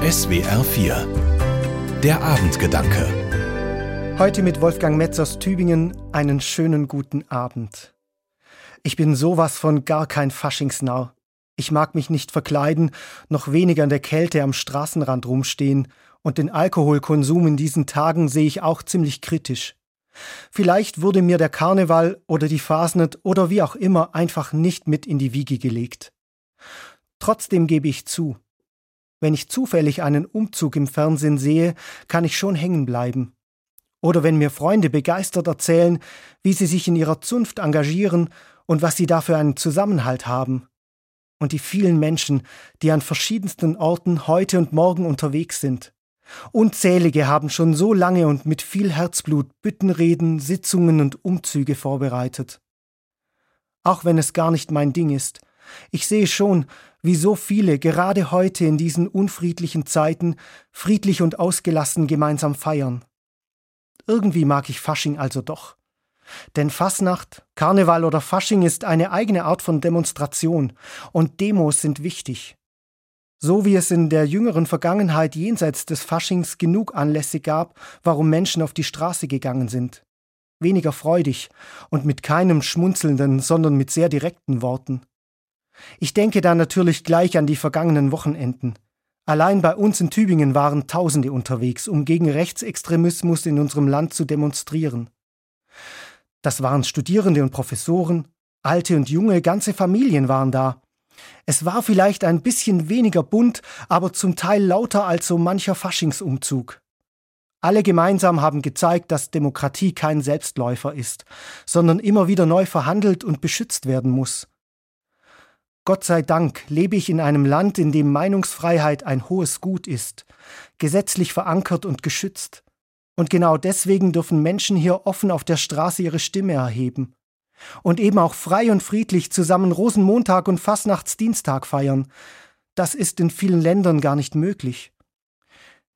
SWR 4 Der Abendgedanke Heute mit Wolfgang Metz aus Tübingen einen schönen guten Abend. Ich bin sowas von gar kein Faschingsnau. Ich mag mich nicht verkleiden, noch weniger in der Kälte am Straßenrand rumstehen, und den Alkoholkonsum in diesen Tagen sehe ich auch ziemlich kritisch. Vielleicht wurde mir der Karneval oder die Fasnet oder wie auch immer einfach nicht mit in die Wiege gelegt. Trotzdem gebe ich zu, wenn ich zufällig einen Umzug im Fernsehen sehe, kann ich schon hängen bleiben. Oder wenn mir Freunde begeistert erzählen, wie sie sich in ihrer Zunft engagieren und was sie da für einen Zusammenhalt haben. Und die vielen Menschen, die an verschiedensten Orten heute und morgen unterwegs sind. Unzählige haben schon so lange und mit viel Herzblut Büttenreden, Sitzungen und Umzüge vorbereitet. Auch wenn es gar nicht mein Ding ist, ich sehe schon, wie so viele gerade heute in diesen unfriedlichen Zeiten friedlich und ausgelassen gemeinsam feiern. Irgendwie mag ich Fasching also doch. Denn Fasnacht, Karneval oder Fasching ist eine eigene Art von Demonstration und Demos sind wichtig. So wie es in der jüngeren Vergangenheit jenseits des Faschings genug Anlässe gab, warum Menschen auf die Straße gegangen sind. Weniger freudig und mit keinem schmunzelnden, sondern mit sehr direkten Worten. Ich denke da natürlich gleich an die vergangenen Wochenenden. Allein bei uns in Tübingen waren Tausende unterwegs, um gegen Rechtsextremismus in unserem Land zu demonstrieren. Das waren Studierende und Professoren, alte und junge, ganze Familien waren da. Es war vielleicht ein bisschen weniger bunt, aber zum Teil lauter als so mancher Faschingsumzug. Alle gemeinsam haben gezeigt, dass Demokratie kein Selbstläufer ist, sondern immer wieder neu verhandelt und beschützt werden muss. Gott sei Dank lebe ich in einem Land, in dem Meinungsfreiheit ein hohes Gut ist, gesetzlich verankert und geschützt. Und genau deswegen dürfen Menschen hier offen auf der Straße ihre Stimme erheben. Und eben auch frei und friedlich zusammen Rosenmontag und Fastnachtsdienstag feiern. Das ist in vielen Ländern gar nicht möglich.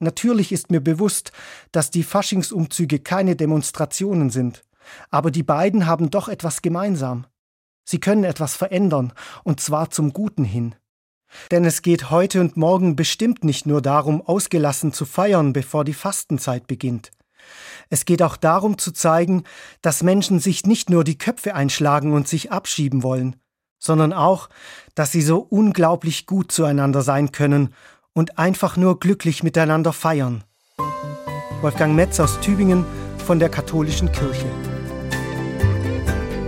Natürlich ist mir bewusst, dass die Faschingsumzüge keine Demonstrationen sind, aber die beiden haben doch etwas gemeinsam. Sie können etwas verändern, und zwar zum Guten hin. Denn es geht heute und morgen bestimmt nicht nur darum, ausgelassen zu feiern, bevor die Fastenzeit beginnt. Es geht auch darum zu zeigen, dass Menschen sich nicht nur die Köpfe einschlagen und sich abschieben wollen, sondern auch, dass sie so unglaublich gut zueinander sein können und einfach nur glücklich miteinander feiern. Wolfgang Metz aus Tübingen von der Katholischen Kirche.